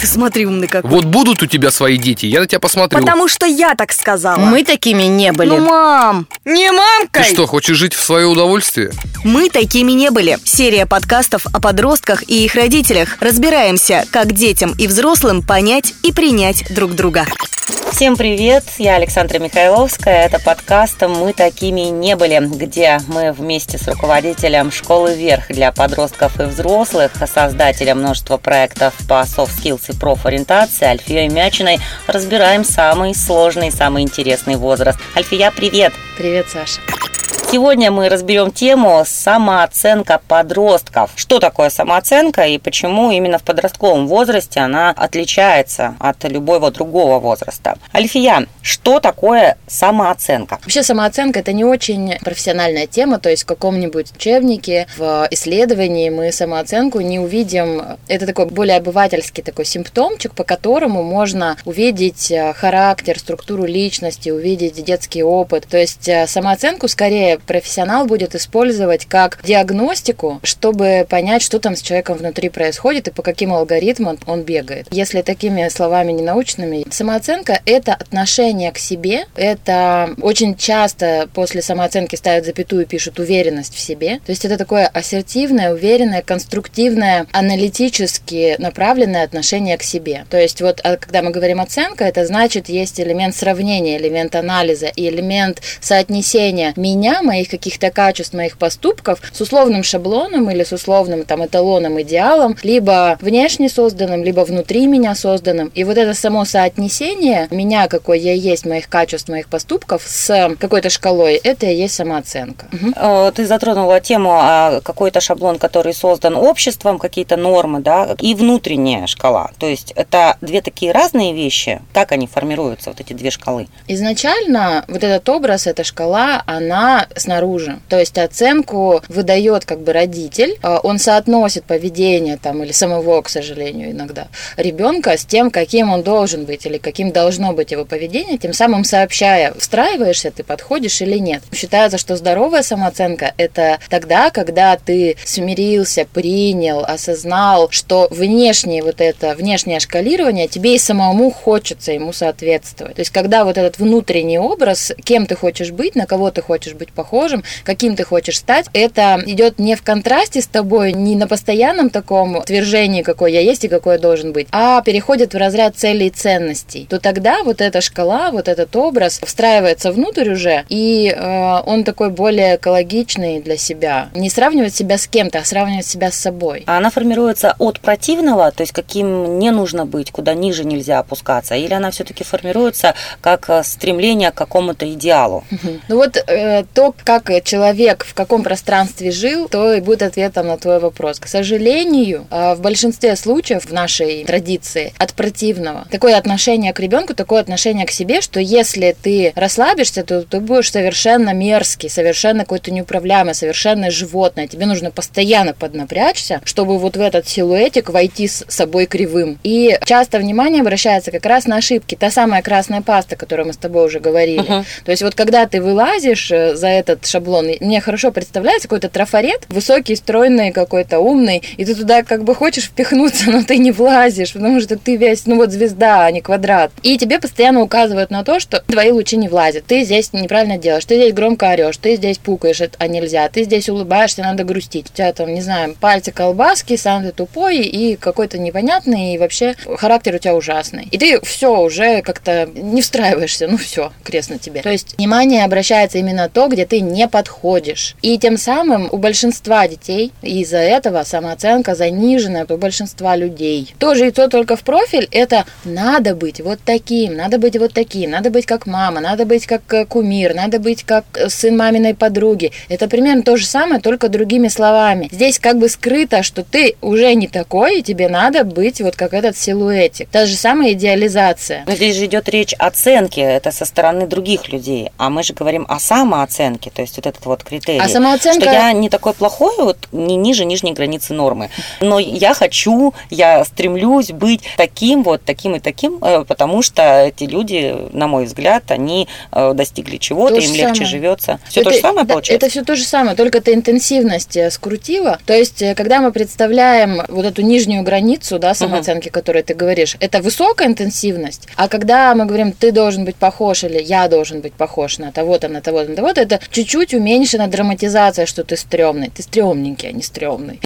Ты смотри, умный какой. Вот будут у тебя свои дети, я на тебя посмотрю. Потому что я так сказала. Мы такими не были. Ну, мам, не Ты мамкой. что, хочешь жить в свое удовольствие? Мы такими не были. Серия подкастов о подростках и их родителях. Разбираемся, как детям и взрослым понять и принять друг друга. Всем привет, я Александра Михайловская. Это подкаст «Мы такими не были», где мы вместе с руководителем школы «Вверх» для подростков и взрослых, создателем множества проектов по soft skills и профориентации Альфией Мячиной разбираем самый сложный, самый интересный возраст. Альфия, привет! Привет, Саша. Сегодня мы разберем тему самооценка подростков. Что такое самооценка и почему именно в подростковом возрасте она отличается от любого другого возраста. Альфия, что такое самооценка? Вообще самооценка это не очень профессиональная тема, то есть в каком-нибудь учебнике, в исследовании мы самооценку не увидим. Это такой более обывательский такой симптомчик, по которому можно увидеть э, характер, структуру личности, увидеть детский опыт. То есть э, самооценку скорее профессионал будет использовать как диагностику, чтобы понять, что там с человеком внутри происходит и по каким алгоритмам он бегает. Если такими словами не научными, самооценка – это отношение к себе, это очень часто после самооценки ставят запятую и пишут уверенность в себе. То есть это такое ассертивное, уверенное, конструктивное, аналитически направленное отношение к себе. То есть вот а когда мы говорим оценка, это значит есть элемент сравнения, элемент анализа и элемент соотнесения меня, моих каких-то качеств, моих поступков с условным шаблоном или с условным там эталоном, идеалом, либо внешне созданным, либо внутри меня созданным. И вот это само соотнесение меня, какой я есть, моих качеств, моих поступков с какой-то шкалой, это и есть самооценка. Э, Ты затронула тему а, какой-то шаблон, который создан обществом, какие-то нормы, да, и внутренняя шкала. То есть это две такие разные вещи. Как они формируются, вот эти две шкалы? Изначально вот этот образ, эта шкала, она снаружи. То есть оценку выдает как бы родитель, а он соотносит поведение там или самого, к сожалению, иногда ребенка с тем, каким он должен быть или каким должно быть его поведение, тем самым сообщая, встраиваешься ты, подходишь или нет. Считается, что здоровая самооценка это тогда, когда ты смирился, принял, осознал, что внешнее вот это, внешнее шкалирование тебе и самому хочется ему соответствовать. То есть, когда вот этот внутренний образ, кем ты хочешь быть, на кого ты хочешь быть похожим, каким ты хочешь стать, это идет не в контрасте с тобой, не на постоянном таком утверждении, какой я есть и какой я должен быть, а переходит в разряд целей и ценностей, то тогда вот эта шкала, вот этот образ встраивается внутрь уже, и э, он такой более экологичный для себя. Не сравнивать себя с кем-то, а сравнивать себя с собой. А Она формируется от противного, то есть каким не нужно быть, куда ниже нельзя опускаться, или она все-таки формируется как э, стремление к какому-то идеалу? Ну вот э, то, как человек в каком пространстве жил, то и будет ответом на твой вопрос. К сожалению, э, в большинстве случаев в нашей традиции от противного такое отношение к ребенку, такое отношение к себе, что если ты расслабишься, то ты будешь совершенно мерзкий, совершенно какой-то неуправляемый, совершенно животное. Тебе нужно постоянно поднапрячься, чтобы вот в этот силуэтик войти с собой кривым. И часто внимание обращается как раз на ошибки. Та самая красная паста, о которой мы с тобой уже говорили. Мгм. То есть вот когда ты вылазишь э, за этот шаблон, мне хорошо представляется какой-то трафарет, высокий, стройный, какой-то умный, и ты туда как бы хочешь впихнуться, но ты не влазишь, потому что ты весь, ну вот звезда, а не квадрат. И тебе постоянно указывают на то, что твои лучи не влазят, ты здесь неправильно делаешь, ты здесь громко орешь, ты здесь пукаешь, а нельзя, ты здесь улыбаешься, надо грустить. У тебя там, не знаю, пальцы колбаски, сам ты тупой и какой-то непонятный, и вообще характер у тебя ужасный. И ты все уже как-то не встраиваешься, ну все, крест на тебе. То есть внимание обращается именно то, где ты не подходишь. И тем самым у большинства детей из-за этого самооценка занижена у большинства людей. Тоже то только в профиль, это надо быть вот таким, надо быть вот таким, надо быть как мама, надо быть как э, кумир, надо быть как э, сын маминой подруги. Это примерно то же самое, только другими словами. Здесь как бы скрыто, что ты уже не такой, и тебе надо быть вот как этот силуэтик. Та же самая идеализация. Но здесь же идет речь о оценке, это со стороны других людей, а мы же говорим о самооценке. Самооценки, то есть вот этот вот критерий. А самооценка... Что я не такой плохой, вот не ниже нижней границы нормы, но я хочу, я стремлюсь быть таким вот, таким и таким, э, потому что эти люди, на мой взгляд, они э, достигли чего-то, То им же легче самое. живется. Все Это- то же самое да, получается? Это все то же самое, только это интенсивность э, скрутила. То есть, когда мы представляем вот эту нижнюю границу да, самооценки, которую ты говоришь, это высокая интенсивность. А когда мы говорим, ты должен быть похож или я должен быть похож на того-то, на того-то, на того-то, это чуть-чуть уменьшена драматизация, что ты стрёмный. Ты стрёмненький, а не стрёмный.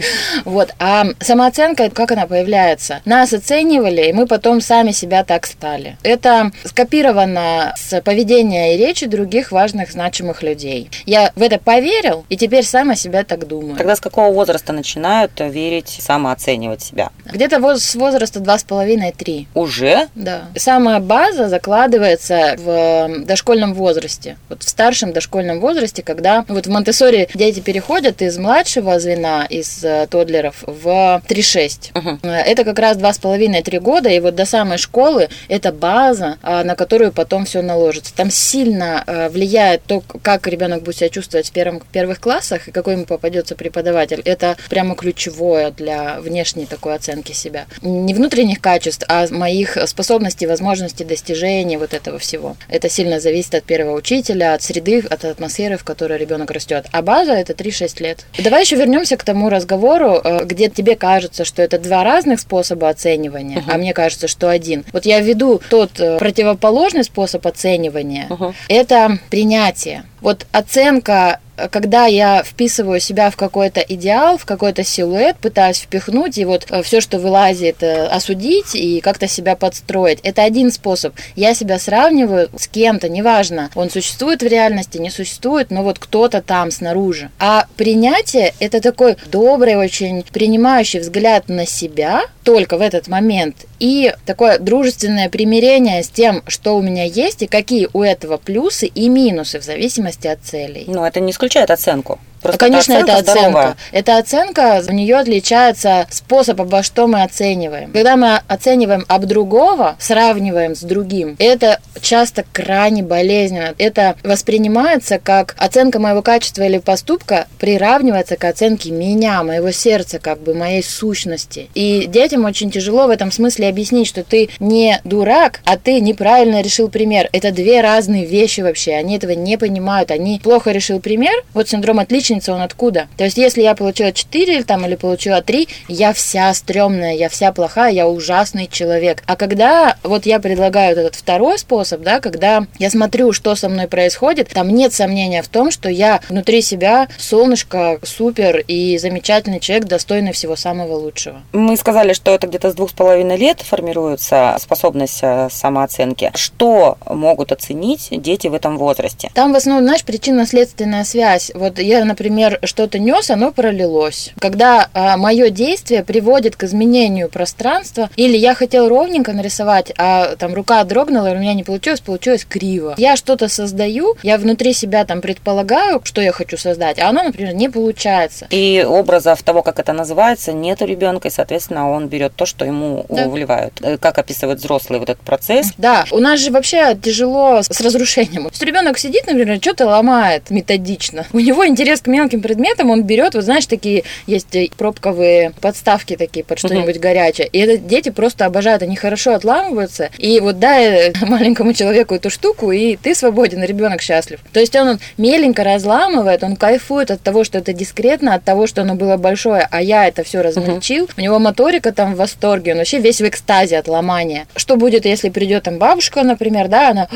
Вот. А самооценка, как она появляется? Нас оценивали, и мы потом сами себя так стали. Это скопировано с поведения и речи других важных, значимых людей. Я в это поверил, и теперь сама себя так думаю. Тогда с какого возраста начинают верить, самооценивать себя? Где-то с возраста 2,5-3. Уже? Да. Самая база закладывается в э, дошкольном возрасте. Вот в старшем дошкольном возрасте, когда ну, вот в Монтессори дети переходят из младшего звена, из э, тодлеров, в 3-6. Мгм. Э, Это как раз 2,5-3 года, и вот до самой школы это база, а, на которую потом все наложится. Там сильно э, влияет то, как ребенок будет себя чувствовать в первом, первых классах и какой ему попадется преподаватель. Это прямо ключевое для внешней такой оценки себя. Не внутренних качеств, а моих способностей, возможностей, достижений, вот этого всего. Это сильно зависит от первого учителя, от среды, от атмосферы, в которой ребенок растет. А база это 3-6 лет. Давай еще вернемся к тому разговору, э, где тебе кажется, что это два разных способа оценивания, а мне кажется, что один. Вот я введу тот э, противоположный способ оценивания. Мгм. Это принятие. Вот оценка когда я вписываю себя в какой-то идеал, в какой-то силуэт, пытаюсь впихнуть, и вот все, что вылазит, э, осудить и как-то себя подстроить. Это один способ. Я себя сравниваю с кем-то, неважно, он существует в реальности, не существует, но вот кто-то там снаружи. А принятие – это такой добрый, очень принимающий взгляд на себя только в этот момент и такое дружественное примирение с тем, что у меня есть и какие у этого плюсы и минусы в зависимости от целей. Ну, это не исключает оценку. Просто Конечно, это оценка. Это оценка, у нее отличается способ, обо что мы оцениваем. Когда мы оцениваем об другого, сравниваем с другим, это часто крайне болезненно. Это воспринимается как оценка моего качества или поступка приравнивается к оценке меня, моего сердца, как бы моей сущности. И детям очень тяжело в этом смысле объяснить, что ты не дурак, а ты неправильно решил пример. Это две разные вещи вообще. Они этого не понимают. Они плохо решил пример. Вот синдром отличницы, он откуда? То есть, если я получила 4 там, или получила 3, я вся стрёмная, я вся плохая, я ужасный человек. А когда вот я предлагаю этот второй способ, да, когда я смотрю, что со мной происходит, там нет сомнения в том, что я внутри себя солнышко, супер и замечательный человек, достойный всего самого лучшего. Мы сказали, что это где-то с двух с половиной лет формируется способность э, самооценки. Что могут оценить дети в этом возрасте? Там в основном, знаешь, причинно-следственная связь. Вот я, например, что-то нес, оно пролилось. Когда мое действие приводит к изменению пространства, или я хотел ровненько нарисовать, а там рука дрогнула, и у меня не получилось, получилось криво. Я что-то создаю, я внутри себя там предполагаю, что я хочу создать, а оно, например, не получается. И образов того, как это называется, нет у ребенка, и, соответственно, он берет то, что ему Да. вливают. Э, Как описывают взрослые вот этот процесс? Да, у нас же вообще тяжело с разрушением. То есть ребенок сидит, например, что-то ломает методично. У него интерес к мелким предметам, он берет, вот знаешь, такие есть э, пробковые подставки такие под что-нибудь горячее. И это дети просто обожают, они хорошо отламываются. И вот дай э, маленькому человеку эту штуку, и ты свободен, ребенок счастлив. То есть он, он меленько разламывает, он кайфует от того, что это дискретно, от того, что оно было большое, а я это все размельчил. У него моторика там в восторге, он вообще весь в экстазе от ломания. Что будет, если придет там бабушка, например, да, она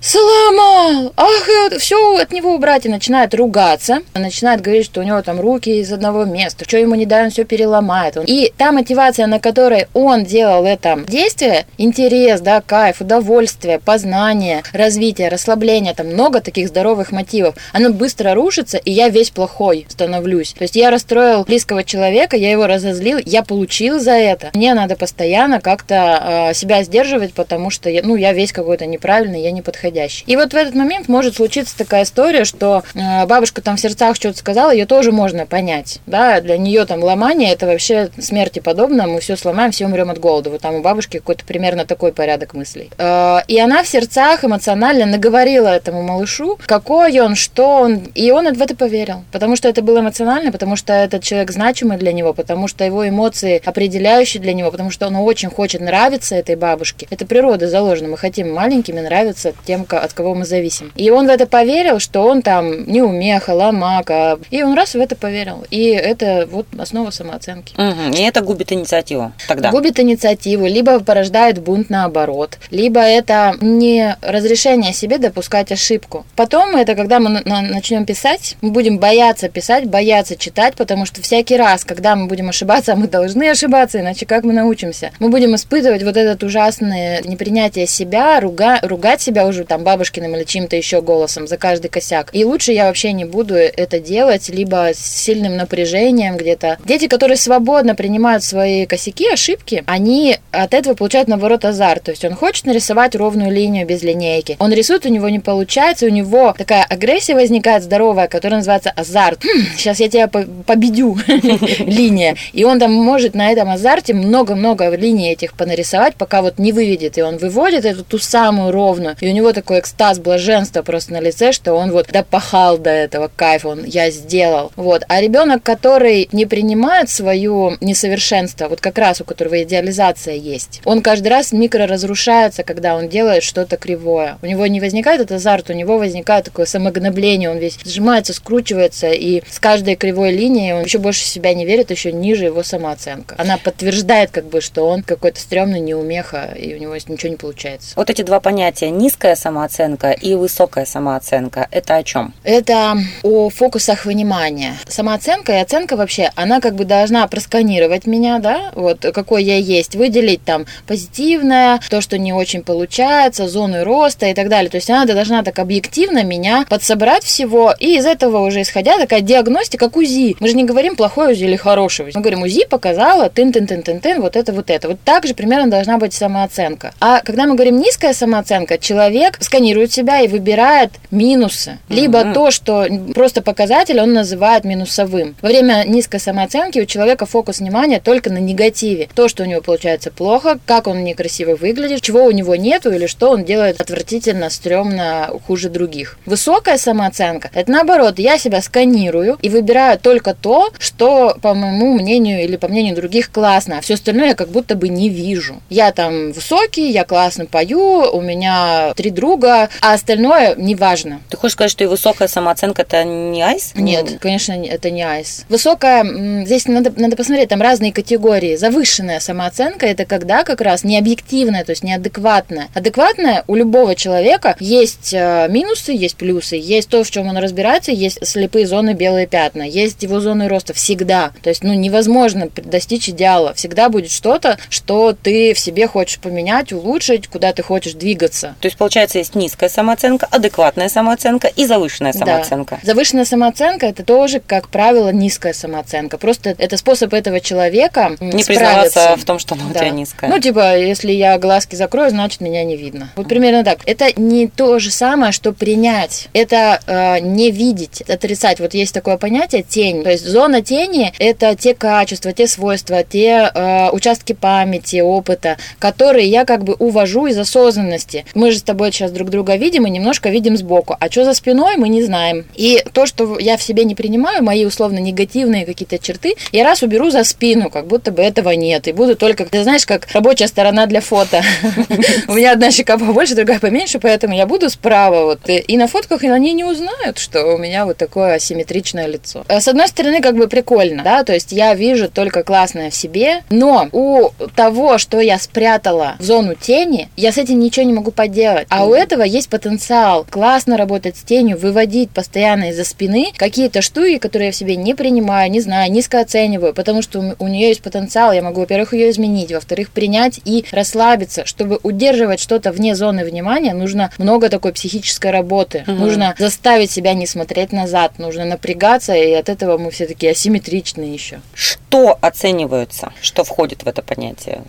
сломал, ах, все от него убрать и начинает ругаться, начинает говорить, что у него там руки из одного места, что ему не дай, он все переломает. И та мотивация, на которой он делал это действие, интерес, да, кайф, удовольствие, познание, развитие, расслабление, там много таких здоровых мотивов, оно быстро рушится, и я весь плохой становлюсь. То есть я расстроил близкого человека, я его разозлил, я получил за это. Мне надо постоянно как-то э, себя сдерживать, потому что я, ну, я весь какой-то неправильный, я не подходящий. И вот в этот момент может случиться такая история, что э, бабушка там все сердцах что-то сказала, ее тоже можно понять. Да, для нее там ломание это вообще смерти подобно, мы все сломаем, все умрем от голода. Вот там у бабушки какой-то примерно такой порядок мыслей. Э, и она в сердцах эмоционально наговорила этому малышу, какой он, что он, и он в это поверил. Потому что это было эмоционально, потому что этот человек значимый для него, потому что его эмоции определяющие для него, потому что он очень хочет нравиться этой бабушке. Это природа заложена. Мы хотим маленькими нравиться тем, от кого мы зависим. И он в это поверил, что он там не умеха, ломака. И он раз в это поверил. И это вот основа самооценки. Угу. И это губит инициативу тогда? Губит инициативу, либо порождает бунт наоборот, либо это не разрешение себе допускать ошибку. Потом это когда мы начнем писать, мы будем бояться писать, бояться читать, потому что всякий раз, когда мы будем ошибаться, а мы должны ошибаться, иначе как мы научимся? Мы будем испытывать вот этот ужасное непринятие себя, руга, ругать себя уже там бабушкиным или чьим-то еще голосом за каждый косяк. И лучше я вообще не буду это делать, либо с сильным напряжением где-то. Дети, которые свободно принимают свои косяки, ошибки, они от этого получают, наоборот, азарт. То есть он хочет нарисовать ровную линию без линейки. Он рисует, у него не получается, у него такая агрессия возникает здоровая, которая называется азарт. Хм, сейчас я тебя победю. Линия. И он там может на этом азарте много-много линий этих понарисовать, пока вот не выведет. И он выводит эту ту самую ровную. И у него такой экстаз, блаженство просто на лице, что он вот допахал до этого кайфа, он я сделал. Вот. А ребенок, который не принимает свое несовершенство, вот как раз у которого идеализация есть, он каждый раз микро разрушается, когда он делает что-то кривое. У него не возникает этот азарт, у него возникает такое самогнобление, он весь сжимается, скручивается, и с каждой кривой линией он еще больше в себя не верит, еще ниже его самооценка. Она подтверждает, как бы, что он какой-то стрёмный неумеха, и у него ничего не получается. Вот эти два понятия, низкая самооценка и высокая самооценка, это о чем? Это о фокусах внимания. Самооценка и оценка вообще, она как бы должна просканировать меня, да, вот какой я есть, выделить там позитивное, то, что не очень получается, зоны роста и так далее. То есть она должна так объективно меня подсобрать всего, и из этого уже исходя такая диагностика, как УЗИ. Мы же не говорим плохое УЗИ или хорошее Мы говорим, УЗИ показала тын-тын-тын-тын-тын, вот это, вот это. Вот так же примерно должна быть самооценка. А когда мы говорим низкая самооценка, человек сканирует себя и выбирает минусы. Либо mm-hmm. то, что просто показатель он называет минусовым. Во время низкой самооценки у человека фокус внимания только на негативе. То, что у него получается плохо, как он некрасиво выглядит, чего у него нету или что он делает отвратительно, стрёмно, хуже других. Высокая самооценка – это наоборот, я себя сканирую и выбираю только то, что, по моему мнению или по мнению других, классно, а все остальное я как будто бы не вижу. Я там высокий, я классно пою, у меня три друга, а остальное не важно. Ты хочешь сказать, что и высокая самооценка – это не айс? Нет, ну... конечно, это не айс. Высокая, здесь надо, надо посмотреть, там разные категории. Завышенная самооценка – это когда как раз не объективная, то есть неадекватная. Адекватная у любого человека есть э, минусы, есть плюсы, есть то, в чем он разбирается, есть слепые зоны, белые пятна, есть его зоны роста всегда. То есть, ну, невозможно достичь идеала. Всегда будет что-то, что ты в себе хочешь поменять, улучшить, куда ты хочешь двигаться. То есть, получается, есть низкая самооценка, адекватная самооценка и завышенная самооценка. Да. Завышенная самооценка – это тоже, как правило, низкая самооценка. Просто это способ этого человека Не признаваться в том, что она да. у тебя низкая. Ну, типа, если я глазки закрою, значит, меня не видно. Вот примерно так. Это не то же самое, что принять. Это э, не видеть, отрицать. Вот есть такое понятие тень. То есть зона тени – это те качества, те свойства, те э, участки памяти, опыта, которые я как бы увожу из осознанности. Мы же с тобой сейчас друг друга видим и немножко видим сбоку. А что за спиной, мы не знаем. И то, что я в себе не принимаю, мои условно негативные какие-то черты, я раз уберу за спину, как будто бы этого нет. И буду только, ты знаешь, как рабочая сторона для фото. У меня одна щека побольше, другая поменьше, поэтому я буду справа. Вот. И на фотках они не узнают, что у меня вот такое асимметричное лицо. Э, с одной стороны, как бы прикольно, да, то есть я вижу только классное в себе, но у того, что я спрятала в зону тени, я с этим ничего не могу поделать. А у этого есть потенциал классно работать с тенью, выводить постоянно из-за спины какие-то штуки, которые я в себе не принимаю, не знаю, низко оцениваю, потому что у нее есть потенциал, я могу, во-первых, ее изменить, во-вторых, принять и расслабиться. Чтобы удерживать что-то вне зоны внимания, нужно много такой психической работы. Угу. Нужно заставить себя не смотреть назад, нужно напрягаться, и от этого мы все таки асимметричны еще. Что оценивается? Что входит в это понятие?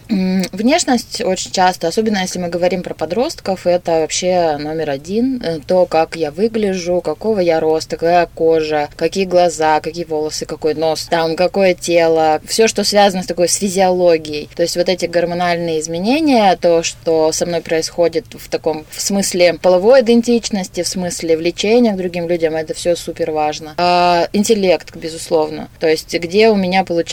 Внешность очень часто, особенно если мы говорим про подростков, это вообще номер один. Э, то, как я выгляжу, какого я роста, какая кожа, какие глаза, какие волосы, какой нос, там какое тело, все, что связано с такой с физиологией. То есть вот эти гормональные изменения, то, что со мной происходит в таком в смысле половой идентичности, в смысле влечения к другим людям, это все супер важно. А, интеллект, безусловно. То есть где у меня получается,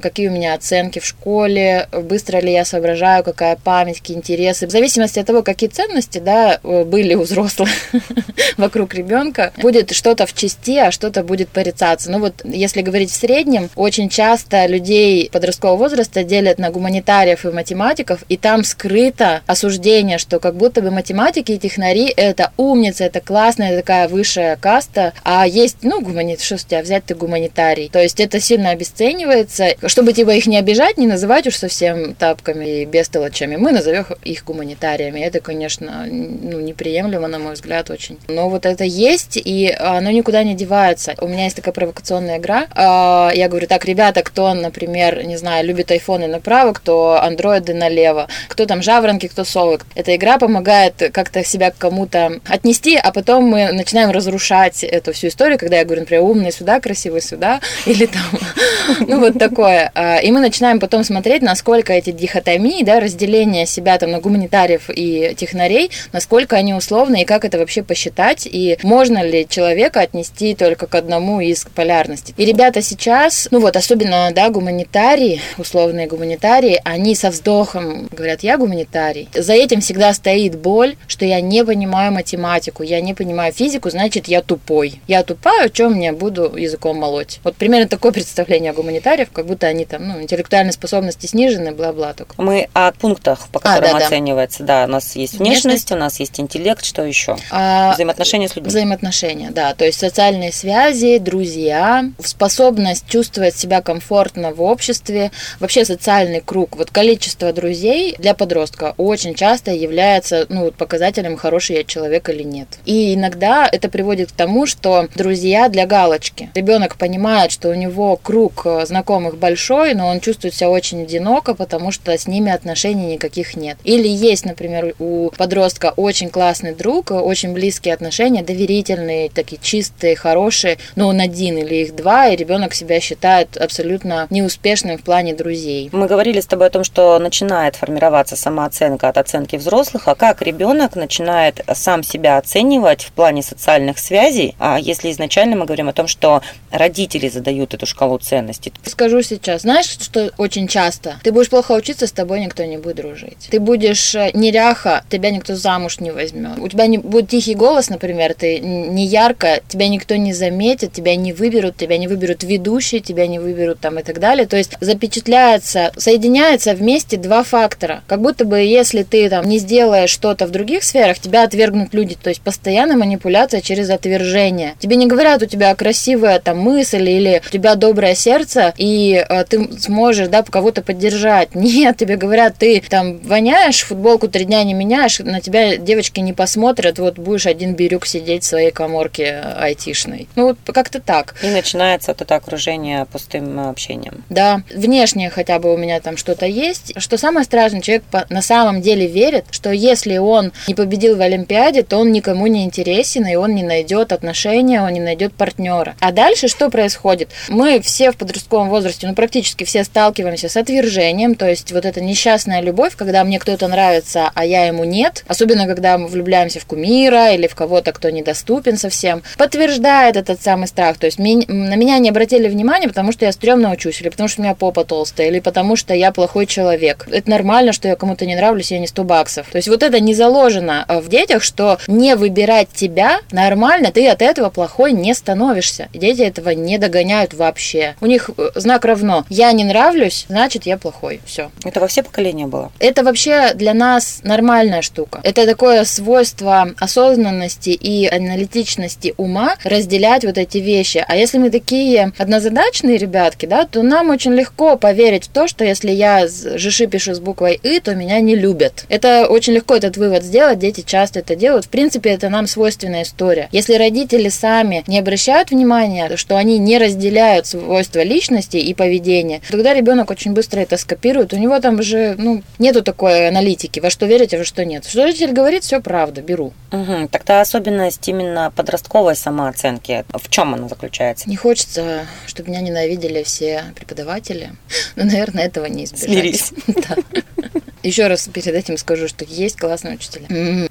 какие у меня оценки в школе, быстро ли я соображаю, какая память, какие интересы. В зависимости от того, какие ценности да, были у взрослых вокруг ребенка, будет что-то в части, а что-то будет порицаться. Ну вот, если говорить в среднем, очень часто людей подросткового возраста делят на гуманитариев и математиков, и там скрыто осуждение, что как будто бы математики и технари – это умницы, это классная такая высшая каста, а есть, ну, гуманит, что с тебя взять, ты гуманитарий. То есть это сильно обесценивается. Чтобы типа их не обижать, не называть уж совсем тапками и бестолочами, мы назовем их гуманитариями. Это, конечно, ну, неприемлемо, на мой взгляд, очень. Но вот это есть, и оно никуда не девается. У меня есть такая провокационная игра. А, я говорю, так, ребята, кто, например, не знаю, любит айфоны направо, кто андроиды налево, кто там жаворонки, кто совы. Эта игра помогает как-то себя к кому-то отнести, а потом мы начинаем разрушать эту всю историю, когда я говорю, например, умный сюда, красивый сюда, или там, ну вот такое. А, и мы начинаем потом смотреть, насколько эти дихотомии, да, разделение себя там на гуманитариев и технарей, насколько они условны и как это вообще посчитать, и можно ли человека отнести только к одному из полярностей. И ребята сейчас, ну вот, особенно, да, гуманитарии, условные гуманитарии, они со вздохом говорят, я гуманитарий. За этим всегда стоит боль, что я не понимаю математику, я не понимаю физику, значит, я тупой. Я тупая, о чем мне буду языком молоть. Вот примерно такое представление о гуманитариев, как будто они там, ну, интеллектуальные способности снижены, бла-бла. Только. Мы о пунктах, по а, которым а, да, оценивается, да. да, у нас есть внешность, внешность, у нас есть интеллект, что еще? А, взаимоотношения с людьми. Взаимоотношения, да, то есть социальные связи, друзья, способность чувствовать себя комфортно в обществе, вообще социальный круг. Вот количество друзей для подростка очень часто является, ну, показателем, хороший я человек или нет. И иногда это приводит к тому, что друзья для галочки. Ребенок понимает, что у него круг э, знакомых большой, но он чувствует себя очень одиноко, потому что с ними отношений никаких нет. Или есть, например, у подростка очень классный друг, очень близкие отношения, доверительные, такие чистые, хорошие, но он один или их два, и ребенок себя считает абсолютно неуспешным в плане друзей. Мы говорили с тобой о том, что начинает формироваться самооценка от оценки взрослых, а как ребенок начинает сам себя оценивать в плане социальных связей, а если изначально мы говорим о том, что родители задают эту шкалу ценностей. Скажу сейчас, знаешь, что очень часто? Ты будешь плохо учиться, с тобой никто не будет дружить. Ты будешь э, неряха, тебя никто замуж не возьмет. У тебя не будет тихий голос, например, ты не ярко, тебя никто не заметит, тебя не выберут, тебя не выберут ведущие, тебя не выберут там и так далее. То есть запечатляется, соединяется вместе два фактора. Как будто бы если ты там не сделаешь что-то в других сферах, тебя отвергнут люди. То есть постоянная манипуляция через отвержение. Тебе не говорят, у тебя красивая там мысль или у тебя доброе сердце, и э, ты сможешь, да, кого-то поддержать. Нет, тебе говорят, ты там воняешь, футболку три дня не меняешь, на тебя девочки не посмотрят, вот будешь один бирюк сидеть в своей коморке айтишной. Ну, вот как-то так. И начинается вот это окружение пустым общением. Да, внешне хотя бы у меня там что-то есть. Что самое страшное, человек на самом деле верит, что если он не победил в Олимпиаде, то он никому не интересен, и он не найдет отношения, он не найдет партнера. А дальше что происходит? Мы все в подростковом возрасте, ну практически все сталкиваемся с отвержением, то есть вот эта несчастная любовь, когда мне кто-то нравится, а я ему нет, особенно когда мы влюбляемся в кумира или в кого-то, кто недоступен совсем, подтверждает этот самый страх. То есть на меня не обратили внимания, потому что я стрёмно учусь, или потому что у меня попа толстая, или потому что я плохой человек. Это нормально, что я кому-то не нравлюсь, я не 100 баксов. То есть вот это не заложено в детях, что не выбирать тебя нормально, ты от этого плохой не становишься. Дети этого не догоняют вообще. У них э, знак равно. Я не нравлюсь, значит я плохой. Все. Это во все поколения было? Это вообще для нас нормальная штука. Это такое свойство осознанности и аналитичности ума разделять вот эти вещи. А если мы такие однозадачные ребятки, да, то нам очень легко поверить в то, что если я жиши пишу с буквой «и», то меня не любят. Это очень легко этот вывод сделать, дети часто это делают. В принципе, это нам свойственная история. Если родители сами не обращают внимания, что они не разделяют свойства личности, личности и поведения, тогда ребенок очень быстро это скопирует. У него там же ну, нету такой аналитики, во что верить, а во что нет. Что родитель говорит, все правда, беру. Угу. Тогда особенность именно подростковой самооценки. В чем она заключается? Не хочется, чтобы меня ненавидели все преподаватели. Но, наверное, этого не избежать. Смирись. Да. Еще раз перед этим скажу, что есть классные учителя.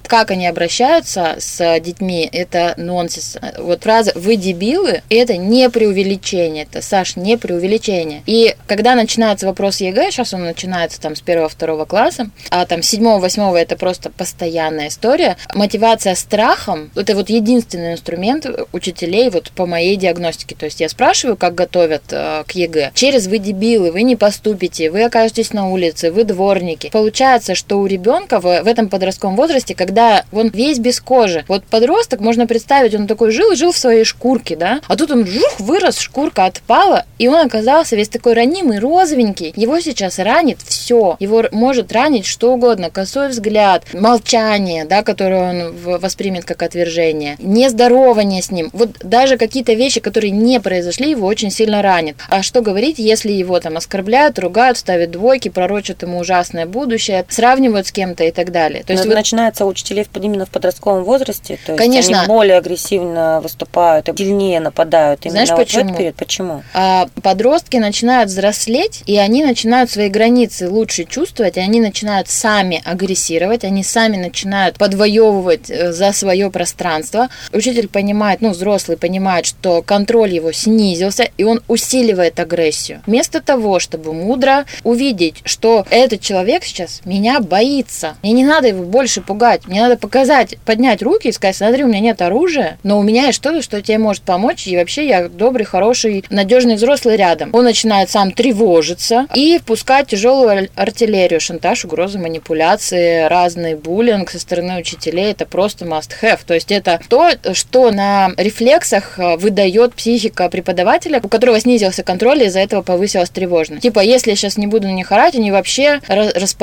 Как они обращаются с детьми, это нонсенс. Вот фраза «вы дебилы» — это не преувеличение. Это, Саш, не преувеличение. И когда начинается вопрос ЕГЭ, сейчас он начинается там с первого-второго класса, а там седьмого-восьмого это просто постоянная история. Мотивация страхом — это вот единственный инструмент учителей вот по моей диагностике. То есть я спрашиваю, как готовят э, к ЕГЭ. Через «вы дебилы», «вы не поступите», «вы окажетесь на улице», «вы дворники» получается, что у ребенка в, в этом подростковом возрасте, когда он весь без кожи, вот подросток, можно представить, он такой жил, жил в своей шкурке, да, а тут он жух, вырос, шкурка отпала, и он оказался весь такой ранимый, розовенький. Его сейчас ранит все. Его может ранить что угодно. Косой взгляд, молчание, да, которое он воспримет как отвержение, нездорование с ним. Вот даже какие-то вещи, которые не произошли, его очень сильно ранит. А что говорить, если его там оскорбляют, ругают, ставят двойки, пророчат ему ужасное будущее, будущее, сравнивают с кем-то и так далее. То есть вот... начинается у учителей именно в подростковом возрасте, то есть Конечно. они более агрессивно выступают, сильнее нападают. Именно Знаешь вот почему? В этот период. Почему? А, подростки начинают взрослеть, и они начинают свои границы лучше чувствовать, и они начинают сами агрессировать, они сами начинают подвоевывать э, за свое пространство. Учитель понимает, ну, взрослый понимает, что контроль его снизился, и он усиливает агрессию. Вместо того, чтобы мудро увидеть, что этот человек сейчас меня боится. Мне не надо его больше пугать. Мне надо показать, поднять руки и сказать, смотри, у меня нет оружия, но у меня есть что-то, что тебе может помочь. И вообще я добрый, хороший, надежный взрослый рядом. Он начинает сам тревожиться и впускать тяжелую артиллерию, шантаж, угрозы, манипуляции, разный буллинг со стороны учителей. Это просто must have. То есть это то, что на рефлексах э, выдает психика преподавателя, у которого снизился контроль, и из-за этого повысилась тревожность. Типа, если я сейчас не буду на них орать, они вообще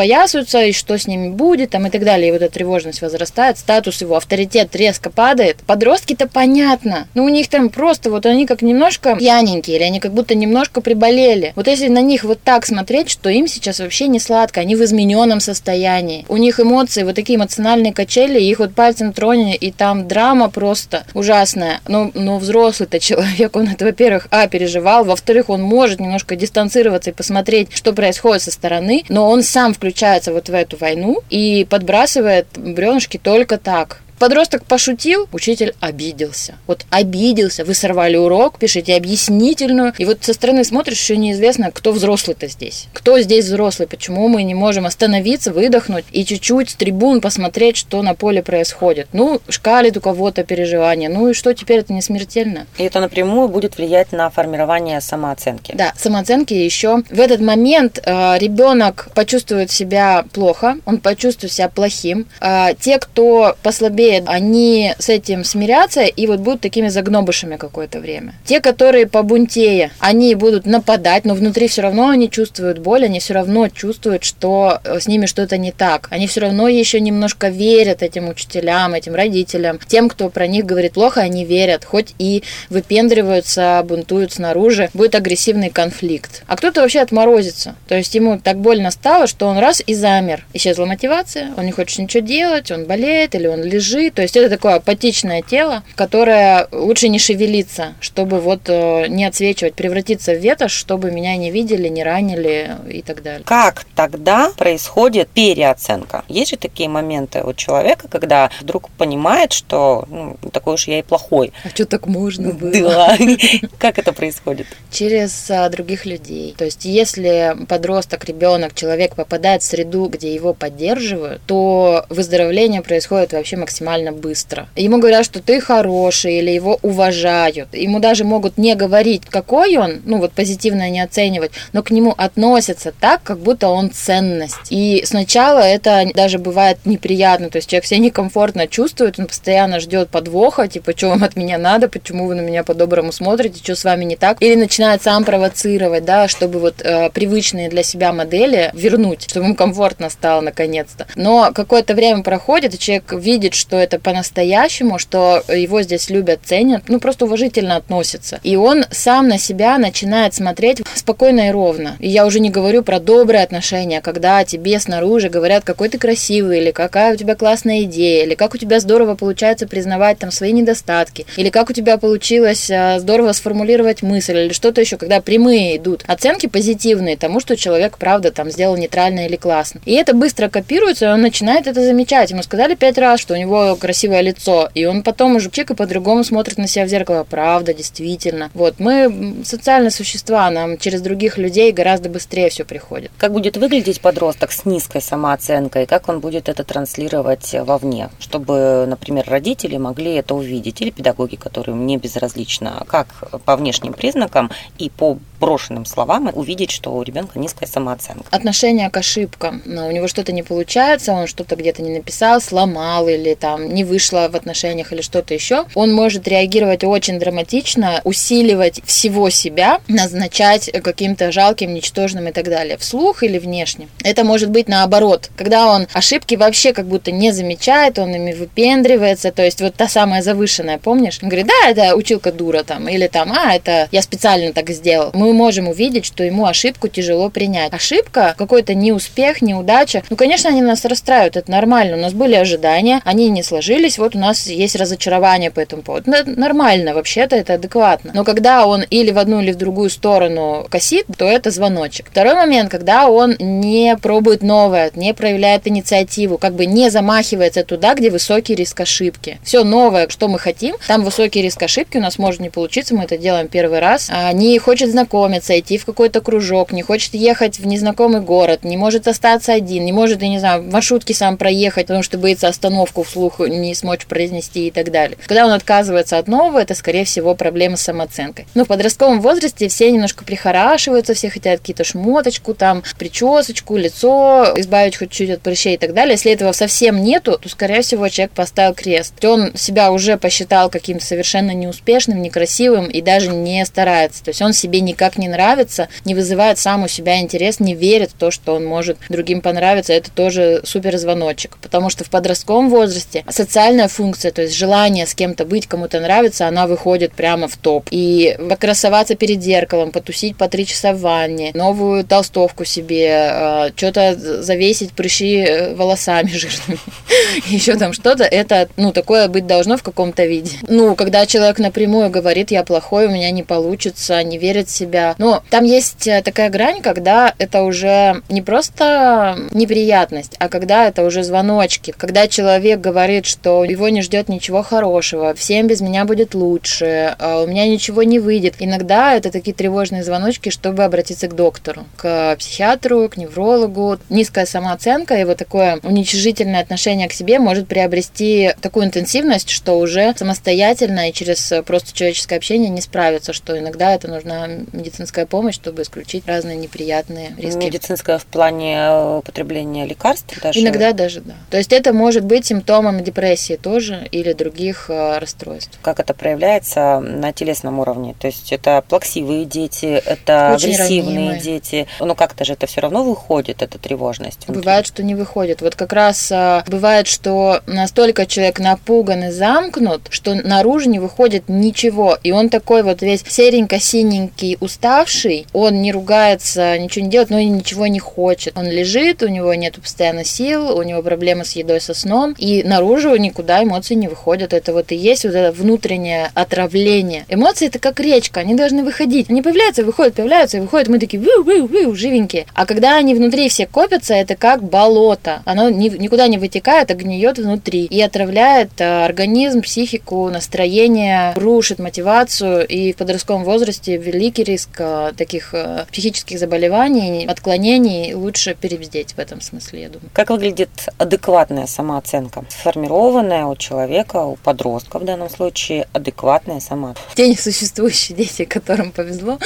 распоясываются и что с ними будет, там, и так далее. И вот эта тревожность возрастает, статус его, авторитет резко падает. Подростки-то понятно. Ну, у них там просто вот они как немножко пьяненькие, или они как будто немножко приболели. Вот если на них вот так смотреть, что им сейчас вообще не сладко, они в измененном состоянии. У них эмоции, вот такие эмоциональные качели, их вот пальцем трони, и там драма просто ужасная. Но, но взрослый-то человек, он это, во-первых, а, переживал, во-вторых, он может немножко дистанцироваться и посмотреть, что происходит со стороны, но он сам включает включается вот в эту войну и подбрасывает бревнышки только так. Подросток пошутил, учитель обиделся. Вот обиделся, вы сорвали урок, пишите объяснительную. И вот со стороны смотришь, еще неизвестно, кто взрослый-то здесь. Кто здесь взрослый, почему мы не можем остановиться, выдохнуть и чуть-чуть с трибун посмотреть, что на поле происходит. Ну, шкалит у кого-то переживания. Ну и что, теперь это не смертельно. И это напрямую будет влиять на формирование самооценки. Да, самооценки еще. В этот момент э, ребенок почувствует себя плохо, он почувствует себя плохим. Э, те, кто послабее слабее, они с этим смирятся и вот будут такими загнобышами какое-то время. Те, которые побунтее, они будут нападать, но внутри все равно они чувствуют боль, они все равно чувствуют, что с ними что-то не так. Они все равно еще немножко верят этим учителям, этим родителям. Тем, кто про них говорит плохо, они верят, хоть и выпендриваются, бунтуют снаружи, будет агрессивный конфликт. А кто-то вообще отморозится. То есть ему так больно стало, что он раз и замер. Исчезла мотивация, он не хочет ничего делать, он болеет или он лежит, ножи. То есть это такое апатичное тело, которое лучше не шевелиться, чтобы вот э, не отсвечивать, превратиться в ветошь, чтобы меня не видели, не ранили и так далее. Как тогда происходит переоценка? Есть же такие моменты у человека, когда вдруг понимает, что ну, такой уж я и плохой. А что так можно было? Да. Как это происходит? Через а, других людей. То есть если подросток, ребенок, человек попадает в среду, где его поддерживают, то выздоровление происходит вообще максимально максимально быстро. Ему говорят, что ты хороший, или его уважают. Ему даже могут не говорить, какой он, ну вот позитивно не оценивать, но к нему относятся так, как будто он ценность. И сначала это даже бывает неприятно, то есть человек себя некомфортно чувствует, он постоянно ждет подвоха, типа, что вам от меня надо, почему вы на меня по-доброму смотрите, что с вами не так. Или начинает сам провоцировать, да, чтобы вот э, привычные для себя модели вернуть, чтобы ему комфортно стало наконец-то. Но какое-то время проходит, и человек видит, что это по-настоящему, что его здесь любят, ценят, ну просто уважительно относятся. И он сам на себя начинает смотреть спокойно и ровно. И я уже не говорю про добрые отношения, когда тебе снаружи говорят, какой ты красивый, или какая у тебя классная идея, или как у тебя здорово получается признавать там свои недостатки, или как у тебя получилось а, здорово сформулировать мысль, или что-то еще, когда прямые идут оценки позитивные тому, что человек, правда, там сделал нейтрально или классно. И это быстро копируется, и он начинает это замечать. Ему сказали пять раз, что у него красивое лицо, и он потом уже чик и по-другому смотрит на себя в зеркало. Правда, действительно. Вот, мы социальные существа, нам через других людей гораздо быстрее все приходит. Как будет выглядеть подросток с низкой самооценкой, как он будет это транслировать вовне, чтобы, например, родители могли это увидеть, или педагоги, которым не безразлично, как по внешним признакам и по брошенным словам увидеть, что у ребенка низкая самооценка. Отношение к ошибкам. Но у него что-то не получается, он что-то где-то не написал, сломал или там не вышло в отношениях или что-то еще. Он может реагировать очень драматично, усиливать всего себя, назначать каким-то жалким, ничтожным и так далее, вслух или внешне. Это может быть наоборот, когда он ошибки вообще как будто не замечает, он ими выпендривается, то есть вот та самая завышенная, помнишь? Он говорит, да, это училка дура там, или там, а, это я специально так сделал. Мы можем увидеть, что ему ошибку тяжело принять. Ошибка, какой-то неуспех, неудача, ну, конечно, они нас расстраивают, это нормально, у нас были ожидания, они не сложились, вот у нас есть разочарование по этому поводу. Нормально, вообще-то это адекватно. Но когда он или в одну, или в другую сторону косит, то это звоночек. Второй момент, когда он не пробует новое, не проявляет инициативу, как бы не замахивается туда, где высокий риск ошибки. Все новое, что мы хотим, там высокий риск ошибки у нас может не получиться, мы это делаем первый раз. А не хочет знакомиться, идти в какой-то кружок, не хочет ехать в незнакомый город, не может остаться один, не может, я не знаю, в маршрутке сам проехать, потому что боится остановку вслух не смочь произнести и так далее. Когда он отказывается от нового, это, скорее всего, проблема с самооценкой. Но в подростковом возрасте все немножко прихорашиваются, все хотят какие-то шмоточку, там, причесочку, лицо, избавить хоть чуть от прыщей и так далее. Если этого совсем нету, то, скорее всего, человек поставил крест. Он себя уже посчитал каким-то совершенно неуспешным, некрасивым и даже не старается. То есть он себе никак не нравится, не вызывает сам у себя интерес, не верит в то, что он может другим понравиться. Это тоже супер звоночек. Потому что в подростковом возрасте социальная функция, то есть желание с кем-то быть, кому-то нравится, она выходит прямо в топ. И покрасоваться перед зеркалом, потусить по три часа в ванне, новую толстовку себе, э, что-то завесить прыщи э, волосами жирными, еще там что-то, это, ну, такое быть должно в каком-то виде. Ну, когда человек напрямую говорит, я плохой, у меня не получится, не верит в себя. Но там есть э, такая грань, когда это уже не просто неприятность, а когда это уже звоночки. Когда человек говорит, что его не ждет ничего хорошего, всем без меня будет лучше, а у меня ничего не выйдет. Иногда это такие тревожные звоночки, чтобы обратиться к доктору, к психиатру, к неврологу. Низкая самооценка и вот такое уничижительное отношение к себе может приобрести такую интенсивность, что уже самостоятельно и через просто человеческое общение не справиться, что иногда это нужна медицинская помощь, чтобы исключить разные неприятные риски. Медицинская в плане э, употребления лекарств даже? Иногда даже, да. То есть это может быть симптомом депрессии тоже или других э, расстройств. Как это проявляется на телесном уровне? То есть это плаксивые дети, это Очень агрессивные ранимые. дети. Ну как-то же это все равно выходит, эта тревожность. внутри. Бывает, что не выходит. Вот как раз а, бывает, что настолько человек напуган и замкнут, что наружу не выходит ничего. И он такой вот весь серенько-синенький, уставший, он не ругается, ничего не делает, но и ничего не хочет. Он лежит, у него нет постоянно сил, у него проблемы с едой, со сном, и наружу никуда эмоции не выходят. Это вот и есть вот это внутреннее отравление. Эмоции это как речка, они должны выходить. Они появляются, выходят, появляются и выходят. Мы такие ву ву ву живенькие. А когда они внутри все копятся, это как болото. Оно ни- никуда не вытекает, а гниет внутри. И отравляет э, организм, психику, настроение, рушит мотивацию. И в подростковом возрасте великий риск э, таких э, психических заболеваний, отклонений лучше перебздеть в этом смысле, я думаю. Как выглядит адекватная самооценка? Сформированная у человека, у подростка в данном случае, адекватная самооценка. Те несуществующие дети, которым повезло.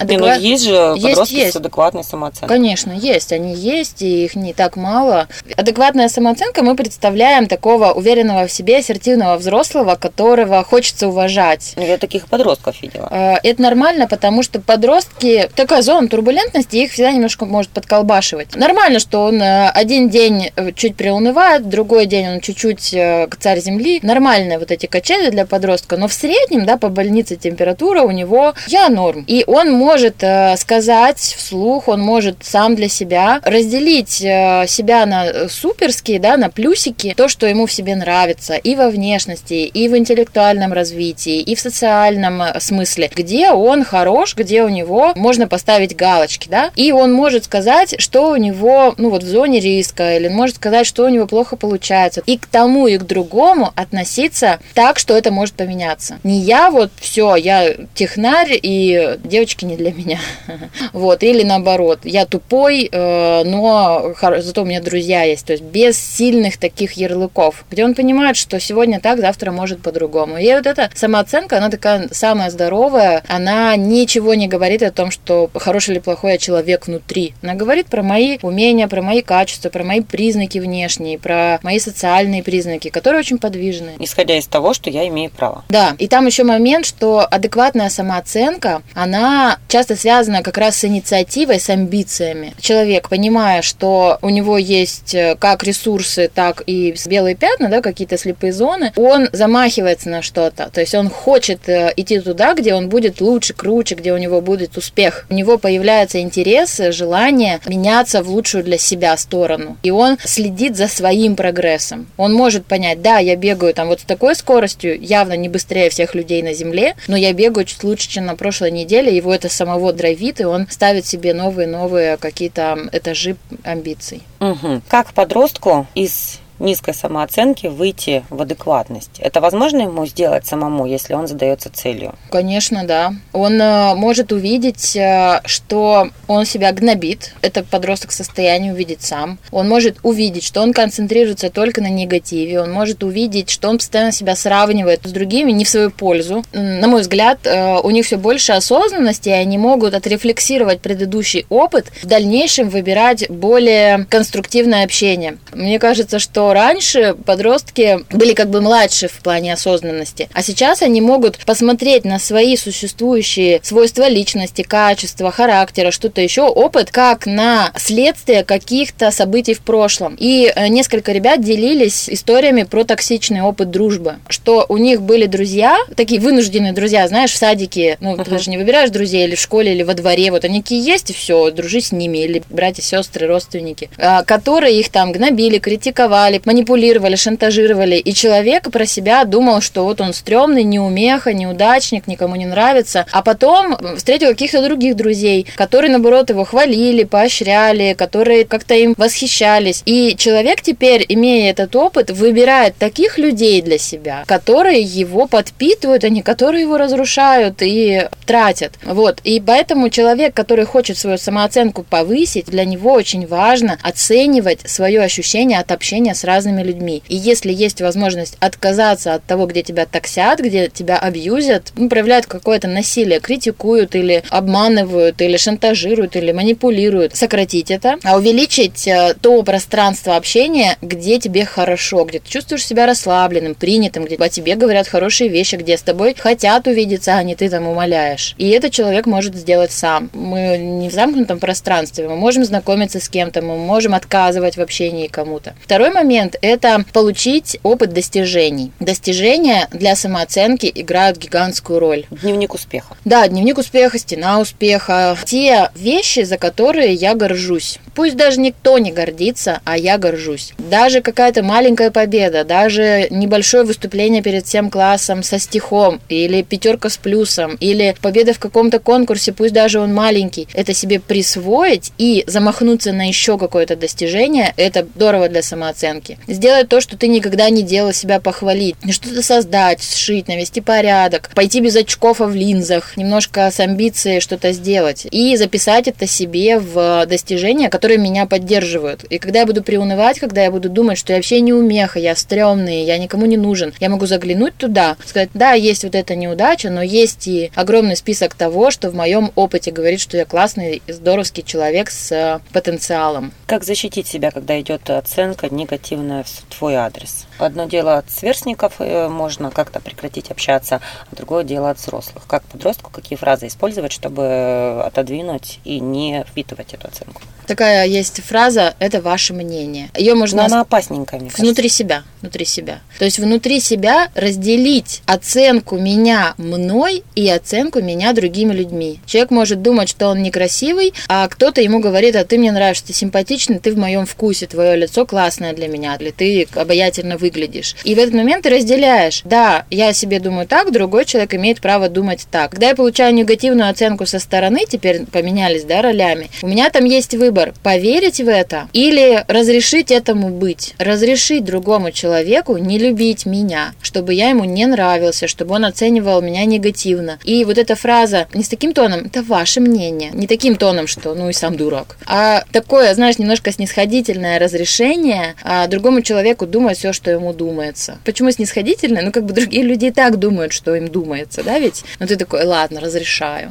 Не, ну адекват- есть же Есть, подростки есть. с адекватной самооценкой. Конечно, есть, они есть, и их не так мало. Адекватная самооценка мы представляем такого уверенного в себе, ассертивного взрослого, которого хочется уважать. Ну, Я таких подростков видела. Э, Это нормально, потому что подростки, такая зона турбулентности, их всегда немножко может подколбашивать. Нормально, что он э, один день э, чуть приунывает, другой день он чуть-чуть э, к царь земли. Нормальные вот эти качели для подростка, но в среднем, да, по больнице температура у него я норм. И он может сказать вслух, он может сам для себя разделить себя на суперские, да, на плюсики, то, что ему в себе нравится, и во внешности, и в интеллектуальном развитии, и в социальном смысле, где он хорош, где у него можно поставить галочки, да, и он может сказать, что у него, ну вот в зоне риска, или он может сказать, что у него плохо получается, и тому, и к другому относиться так, что это может поменяться. Не я вот все, я технарь, и девочки не для меня. Вот, или наоборот, я тупой, э, но зато у меня друзья есть, то есть без сильных таких ярлыков, где он понимает, что сегодня так, завтра может по-другому. И вот эта самооценка, она такая самая здоровая, она ничего не говорит о том, что хороший или плохой я человек внутри. Она говорит про мои умения, про мои качества, про мои признаки внешние, про мои социальные признаки, которые очень подвижны. Исходя из того, что я имею право. Да, и там еще момент, что адекватная самооценка, она часто связана как раз с инициативой, с амбициями. Человек, понимая, что у него есть э, как ресурсы, так и белые пятна, да, какие-то слепые зоны, он замахивается на что-то. То есть он хочет э, идти туда, где он будет лучше, круче, где у него будет успех. У него появляется интерес, желание меняться в лучшую для себя сторону. И он следит за своим прогрессом. Он может понять, да, я бегаю там вот с такой скоростью, явно не быстрее всех людей на Земле, но я бегаю чуть лучше, чем на прошлой неделе. Его это самого драйвит, и он ставит себе новые-новые какие-то этажи амбиций. Угу. Как подростку из низкой самооценки выйти в адекватность. Это возможно ему сделать самому, если он задается целью? Конечно, да. Он э, может увидеть, э, что он себя гнобит. Это подросток в состоянии увидеть сам. Он может увидеть, что он концентрируется только на негативе. Он может увидеть, что он постоянно себя сравнивает с другими не в свою пользу. На мой взгляд, э, у них все больше осознанности, и они могут отрефлексировать предыдущий опыт, в дальнейшем выбирать более конструктивное общение. Мне кажется, что раньше подростки были как бы младше в плане осознанности, а сейчас они могут посмотреть на свои существующие свойства личности, качества, характера, что-то еще, опыт, как на следствие каких-то событий в прошлом. И э, несколько ребят делились историями про токсичный опыт дружбы, что у них были друзья, такие вынужденные друзья, знаешь, в садике, ну, uh-huh. ты же не выбираешь друзей или в школе, или во дворе, вот они какие есть, и все, дружи с ними, или братья, сестры, родственники, а, которые их там гнобили, критиковали, манипулировали, шантажировали, и человек про себя думал, что вот он стрёмный, неумеха, неудачник, никому не нравится, а потом встретил каких-то других друзей, которые, наоборот, его хвалили, поощряли, которые как-то им восхищались. И человек теперь, имея этот опыт, выбирает таких людей для себя, которые его подпитывают, а не которые его разрушают и тратят. Вот. И поэтому человек, который хочет свою самооценку повысить, для него очень важно оценивать свое ощущение от общения с разными людьми. И если есть возможность отказаться от того, где тебя таксят, где тебя абьюзят, ну, проявляют какое-то насилие, критикуют или обманывают, или шантажируют, или манипулируют, сократить это, а увеличить э, то пространство общения, где тебе хорошо, где ты чувствуешь себя расслабленным, принятым, где о тебе говорят хорошие вещи, где с тобой хотят увидеться, а не ты там умоляешь. И это человек может сделать сам. Мы не в замкнутом пространстве, мы можем знакомиться с кем-то, мы можем отказывать в общении кому-то. Второй момент момент – это получить опыт достижений. Достижения для самооценки играют гигантскую роль. Дневник успеха. Да, дневник успеха, стена успеха. Те вещи, за которые я горжусь. Пусть даже никто не гордится, а я горжусь. Даже какая-то маленькая победа, даже небольшое выступление перед всем классом со стихом, или пятерка с плюсом, или победа в каком-то конкурсе, пусть даже он маленький, это себе присвоить и замахнуться на еще какое-то достижение, это здорово для самооценки. Сделать то, что ты никогда не делал, себя похвалить, что-то создать, сшить, навести порядок, пойти без очков, а в линзах, немножко с амбицией что-то сделать и записать это себе в достижение, которое которые меня поддерживают. И когда я буду приунывать, когда я буду думать, что я вообще не умеха, я стрёмный, я никому не нужен, я могу заглянуть туда, сказать, да, есть вот эта неудача, но есть и огромный список того, что в моем опыте говорит, что я классный, здоровский человек с потенциалом. Как защитить себя, когда идет оценка негативная? Негативное в твой адрес. Одно дело от сверстников, э, можно как-то прекратить общаться, а другое дело от взрослых. Как подростку какие фразы использовать, чтобы отодвинуть и не впитывать эту оценку? Такая есть фраза «это ваше мнение». Ее можно... Но она опасненькая, мне Внутри кажется. себя, внутри себя. То есть внутри себя разделить оценку меня мной и оценку меня другими людьми. Человек может думать, что он некрасивый, а кто-то ему говорит, а ты мне нравишься, ты симпатичный, ты в моем вкусе, твое лицо классное для меня, или ты обаятельно выглядишь. И в этот момент ты разделяешь. Да, я себе думаю так, другой человек имеет право думать так. Когда я получаю негативную оценку со стороны, теперь поменялись, да, ролями, у меня там есть выбор, поверить в это или разрешить этому быть. Разрешить другому человеку не любить меня, чтобы я ему не нравился, чтобы он оценивал меня негативно. И вот эта фраза не с таким тоном, это ваше мнение, не таким тоном, что ну и сам дурак, а такое, знаешь, немножко снисходительное разрешение а другому человеку думать все, что ему думается. Почему снисходительное? Ну, как бы другие люди и так думают, что им думается, да, ведь? Но ты такой, ладно, разрешаю.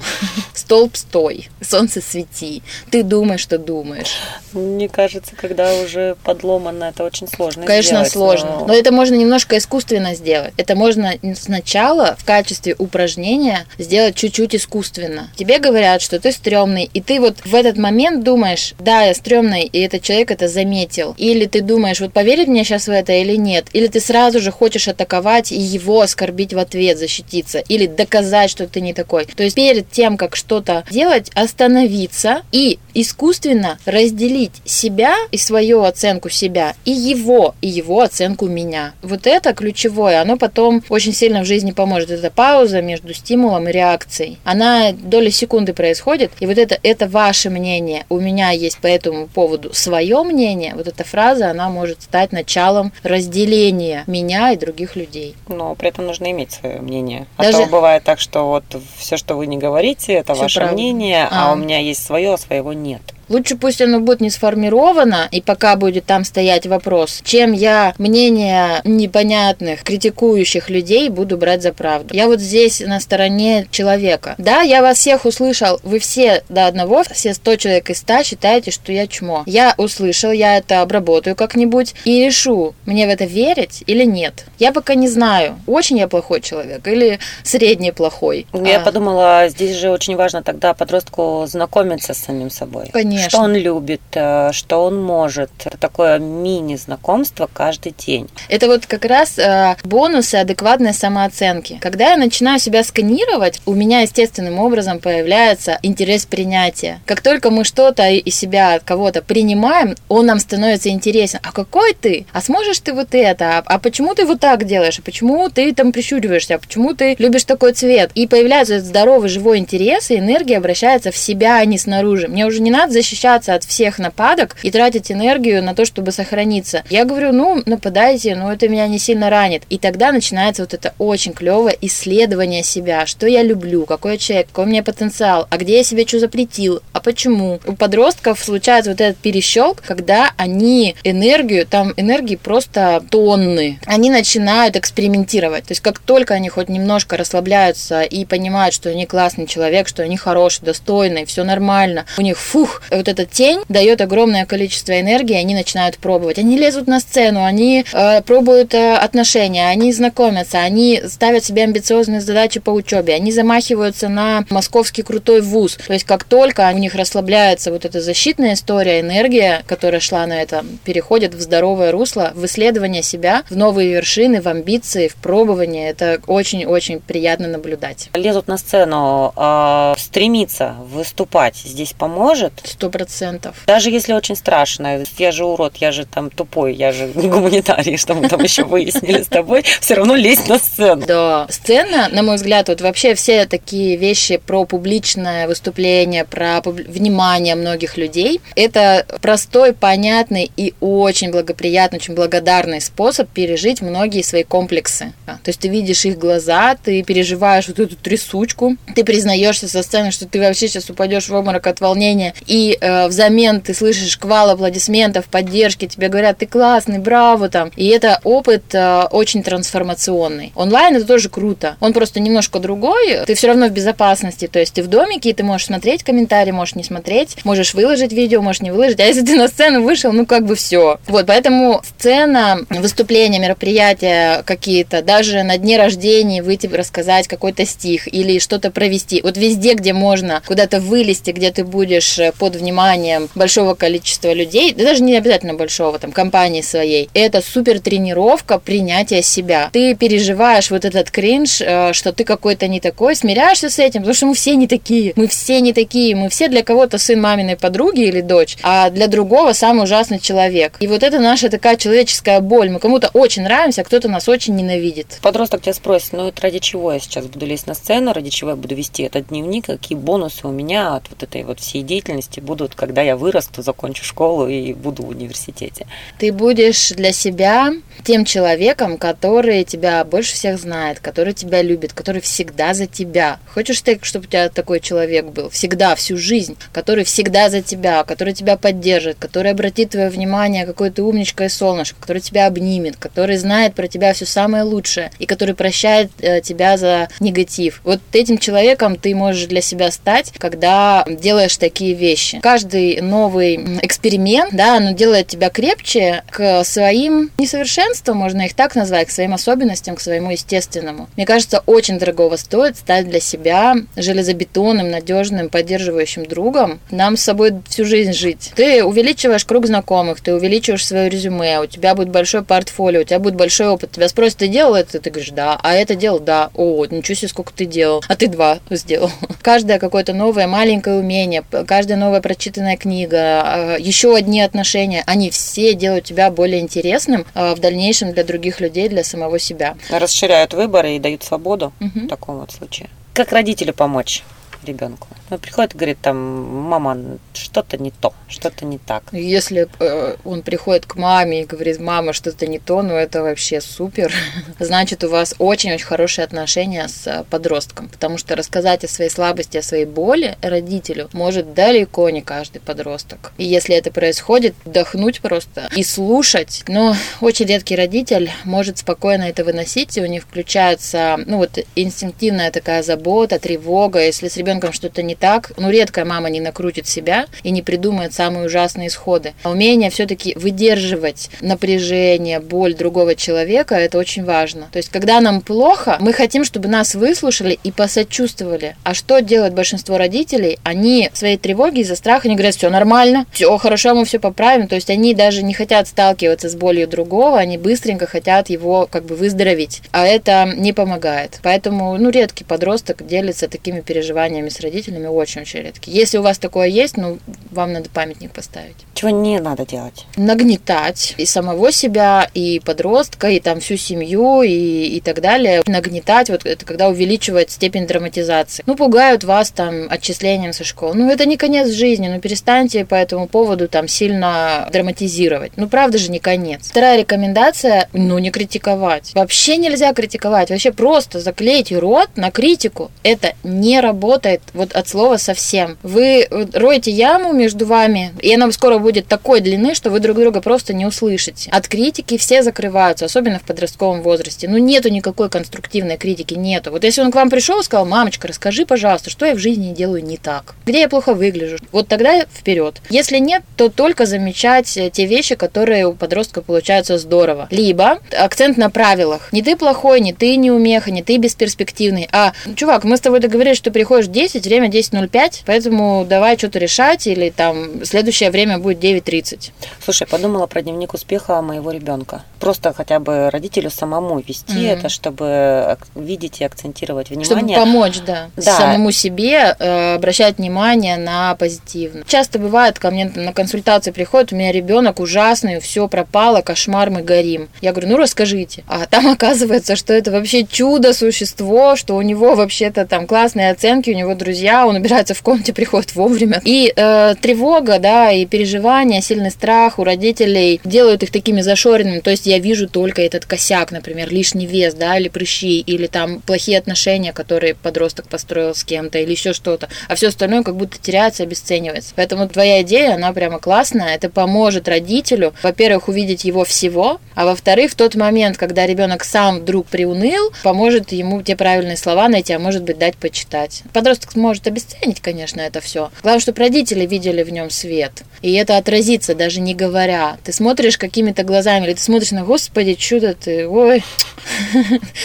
Столб стой, солнце свети. Ты думаешь, что думаешь. Мне кажется, когда уже подломано, это очень сложно Конечно, сделать, сложно. но- Но это можно немножко искусственно сделать. Это можно сначала в качестве упражнения сделать чуть-чуть искусственно. Тебе говорят, что ты стрёмный, и ты вот в этот момент думаешь, да, я стрёмный, и этот человек это заметил. Или ты думаешь, вот поверит мне сейчас в это или нет. Или ты сразу же хочешь атаковать и его оскорбить в ответ, защититься. Или доказать, что ты не такой. То есть перед тем, как что-то делать, остановиться и искусственно разделить себя и свою оценку себя, и его, и его оценку меня. Вот это ключевое, оно потом очень сильно в жизни поможет. Это пауза между стимулом и реакцией. Она доли секунды происходит, и вот это, это ваше мнение. У меня есть по этому поводу свое мнение. Вот эта фраза, она может стать началом разделения меня и других людей. Но при этом нужно иметь свое мнение. Даже- А то бывает так, что вот все, что вы не говорите, это Всё ваше правда. мнение, а. А. у меня есть свое, а своего нет. Лучше пусть оно будет не сформировано, и пока будет там стоять вопрос, чем я мнение непонятных, критикующих людей буду брать за правду. Я вот здесь на стороне человека. Да, я вас всех услышал, вы все до одного, все 100 человек из 100 считаете, что я чмо. Я услышал, я это обработаю как-нибудь и решу, мне в это верить или нет. Я пока не знаю, очень я плохой человек или средний плохой. Я А, подумала, здесь же очень важно тогда подростку знакомиться с самим собой. Конечно. Что он любит, э, что он может. Это такое мини-знакомство каждый день. Это вот как раз э, бонусы адекватной самооценки. Когда я начинаю себя сканировать, у меня естественным образом появляется интерес принятия. Как только мы что-то из себя от кого-то принимаем, он нам становится интересен. А какой ты? А сможешь ты вот это? А, а почему ты вот так делаешь? А почему ты там прищуриваешься? А почему ты любишь такой цвет? И появляется здоровый живой интерес, и энергия обращается в себя, а не снаружи. Мне уже не надо защищаться от всех нападок и тратить энергию на то, чтобы сохраниться. Я говорю, ну, нападайте, но это меня не сильно ранит. И тогда начинается вот это очень клевое исследование себя. Что я люблю, какой я человек, какой у меня потенциал, а где я себе что запретил, а почему. У подростков случается вот этот перещелк, когда они энергию, там энергии просто тонны, они начинают экспериментировать. То есть как только они хоть немножко расслабляются и понимают, что они классный человек, что они хороший, достойный, все нормально, у них фух, вот эта тень дает огромное количество энергии, они начинают пробовать. Они лезут на сцену, они э, пробуют э, отношения, они знакомятся, они ставят себе амбициозные задачи по учебе, они замахиваются на московский крутой вуз. То есть как только у них расслабляется вот эта защитная история, энергия, которая шла на этом, переходит в здоровое русло, в исследование себя, в новые вершины, в амбиции, в пробование. Это очень-очень приятно наблюдать. Лезут на сцену, а, стремиться выступать здесь поможет. Сто процентов. Даже если очень страшно, я же урод, я же там тупой, я же не гуманитарий, что мы там еще выяснили с тобой, все равно лезть на сцену. Да, сцена, на мой взгляд, вот вообще все такие вещи про публичное выступление, про внимание многих людей, это простой, понятный и очень благоприятный, очень благодарный способ пережить многие свои комплексы. Да, То есть ты видишь их глаза, ты переживаешь вот эту трясучку, ты признаешься со сцены, что ты вообще сейчас упадешь в обморок от волнения, и э, взамен ты слышишь шквал аплодисментов, поддержки, тебе говорят, ты классный, браво там. И это опыт э, очень трансформационный. Онлайн это тоже круто. Он просто немножко другой. Ты все равно в безопасности. То есть ты в домике, и ты можешь смотреть комментарии, можешь не смотреть, можешь выложить видео, можешь не выложить, а если ты на сцену вышел, ну как бы все. Вот, поэтому сцена, выступления, мероприятия какие-то, даже на дне рождения выйти рассказать какой-то стих или что-то провести. Вот везде, где можно куда-то вылезти, где ты будешь э, под вниманием большого количества людей, да даже не обязательно большого, там, компании своей, это супер тренировка принятия себя. Ты переживаешь вот этот кринж, э, что ты какой-то не такой, смиряешься с этим, потому что мы все не такие, мы все не такие, мы все для кого-то сын маминой подруги или дочь, а для другого самый ужасный человек. И вот это наша такая человеческая боль. Мы кому-то очень нравимся, а кто-то нас очень ненавидит. Подросток тебя спросит, ну это ради чего я сейчас буду лезть на сцену, ради чего я буду вести этот дневник, какие бонусы у меня от вот этой вот всей деятельности будут, когда я вырасту, закончу школу и буду в университете. Ты будешь для себя тем человеком, который тебя больше всех знает, который тебя любит, который всегда за тебя. Хочешь ты, чтобы у тебя такой человек был? Всегда, всю жизнь. Который всегда за тебя, который тебя поддержит, который обратит твое внимание, какой ты умничка и солнышко, который тебя обнимет, который знает про тебя все самое лучшее и который прощает э, тебя за негатив. Вот этим человеком ты можешь для себя стать, когда делаешь такие вещи. Каждый новый эксперимент, да, оно делает тебя крепче к своим несовершенствам, можно их так назвать, к своим особенностям, к своему естественному. Мне кажется, очень дорогого стоит стать для себя железобетонным, надежным, поддерживающим другом. Нам с собой всю жизнь жить. Ты увеличиваешь круг знакомых, ты увеличиваешь свое резюме, у тебя будет большой портфолио, у тебя будет большой опыт. Тебя спросят, ты делал это? Ты говоришь, да. А это делал? Да. О, ничего себе, сколько ты делал. А ты два сделал. Каждое какое-то новое маленькое умение, каждая новая прочитанная книга, а, еще одни отношения, они все делают тебя более интересным а, в дальнейшем для других людей, для самого себя. Расширяют выборы и дают свободу угу. в таком вот случае. Как родителю помочь? Ребенку. Он приходит и говорит, там, мама, что-то не то, что-то не так. Если э, он приходит к маме и говорит, мама, что-то не то, ну это вообще супер. Значит, у вас очень-очень хорошие отношения с э, подростком, потому что рассказать о своей слабости, о своей боли родителю может далеко не каждый подросток. И если это происходит, вдохнуть просто и слушать. Но очень редкий родитель может спокойно это выносить, и у них включается, ну вот, инстинктивная такая забота, тревога. Если с ребенком что-то не так, ну, редкая мама не накрутит себя и не придумает самые ужасные исходы. А умение все-таки выдерживать напряжение, боль другого человека, это очень важно. То есть, когда нам плохо, мы хотим, чтобы нас выслушали и посочувствовали. А что делает большинство родителей? Они в своей тревоге из-за страха, они говорят, все нормально, все хорошо, мы все поправим. То есть, они даже не хотят сталкиваться с болью другого, они быстренько хотят его как бы выздороветь. А это не помогает. Поэтому, ну, редкий подросток делится такими переживаниями с родителями очень-очень редкие. Если у вас такое есть, ну, вам надо памятник поставить. Чего не надо делать? Нагнетать и самого себя, и подростка, и там всю семью, и, и так далее. Нагнетать, вот это когда увеличивает степень драматизации. Ну, пугают вас там отчислением со школы. Ну, это не конец жизни, ну, перестаньте по этому поводу там сильно драматизировать. Ну, правда же, не конец. Вторая рекомендация, ну, не критиковать. Вообще нельзя критиковать. Вообще просто заклейте рот на критику. Это не работает вот от слова совсем. Вы роете яму между вами, и она скоро будет такой длины, что вы друг друга просто не услышите. От критики все закрываются, особенно в подростковом возрасте. Ну, нету никакой конструктивной критики, нету. Вот если он к вам пришел и сказал, мамочка, расскажи, пожалуйста, что я в жизни делаю не так, где я плохо выгляжу, вот тогда вперед. Если нет, то только замечать те вещи, которые у подростка получаются здорово. Либо акцент на правилах. Не ты плохой, не ты не умеха, не ты бесперспективный, а, чувак, мы с тобой договорились, что приходишь 10, время 10.05, поэтому давай что-то решать, или там следующее время будет 9.30. Слушай, подумала про дневник успеха моего ребенка. Просто хотя бы родителю самому вести mm-hmm. это, чтобы видеть и акцентировать внимание. Чтобы помочь, да, да. самому себе э, обращать внимание на позитивно. Часто бывает, ко мне на консультации приходит, у меня ребенок ужасный, все пропало, кошмар, мы горим. Я говорю, ну расскажите. А там оказывается, что это вообще чудо-существо, что у него вообще-то там классные оценки, у него друзья, он убирается в комнате, приходит вовремя. И э, тревога, да, и переживания, сильный страх у родителей делают их такими зашоренными. То есть я вижу только этот косяк, например, лишний вес, да, или прыщи, или там плохие отношения, которые подросток построил с кем-то, или еще что-то. А все остальное как будто теряется, обесценивается. Поэтому твоя идея, она прямо классная. Это поможет родителю, во-первых, увидеть его всего, а во-вторых, в тот момент, когда ребенок сам вдруг приуныл, поможет ему те правильные слова найти, а может быть дать почитать. Подросток сможет обесценить, конечно, это все. Главное, чтобы родители видели в нем свет. И это отразится, даже не говоря. Ты смотришь какими-то глазами, или ты смотришь на «Господи, чудо ты, ой».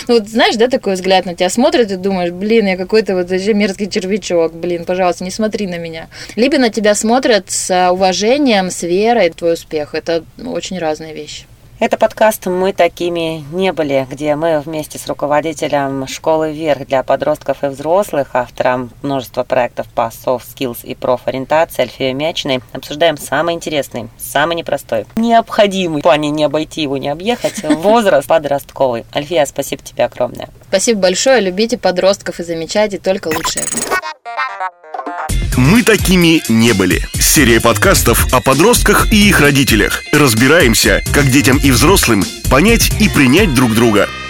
Ну вот знаешь, да, такой взгляд на тебя смотрит и думаешь, блин, я какой-то вот вообще мерзкий червячок, блин, пожалуйста, не смотри на меня. Либо на тебя смотрят с уважением, с верой, твой успех. Это очень разные вещи. Это подкаст «Мы такими не были», где мы вместе с руководителем школы «Вверх» для подростков и взрослых, автором множества проектов по soft skills и профориентации Альфея Мячиной, обсуждаем самый интересный, самый непростой, необходимый, в плане не обойти его, не объехать, возраст подростковый. Альфия, спасибо тебе огромное. Спасибо большое, любите подростков и замечайте только лучшее. Мы такими не были. Серия подкастов о подростках и их родителях. Разбираемся, как детям и взрослым понять и принять друг друга –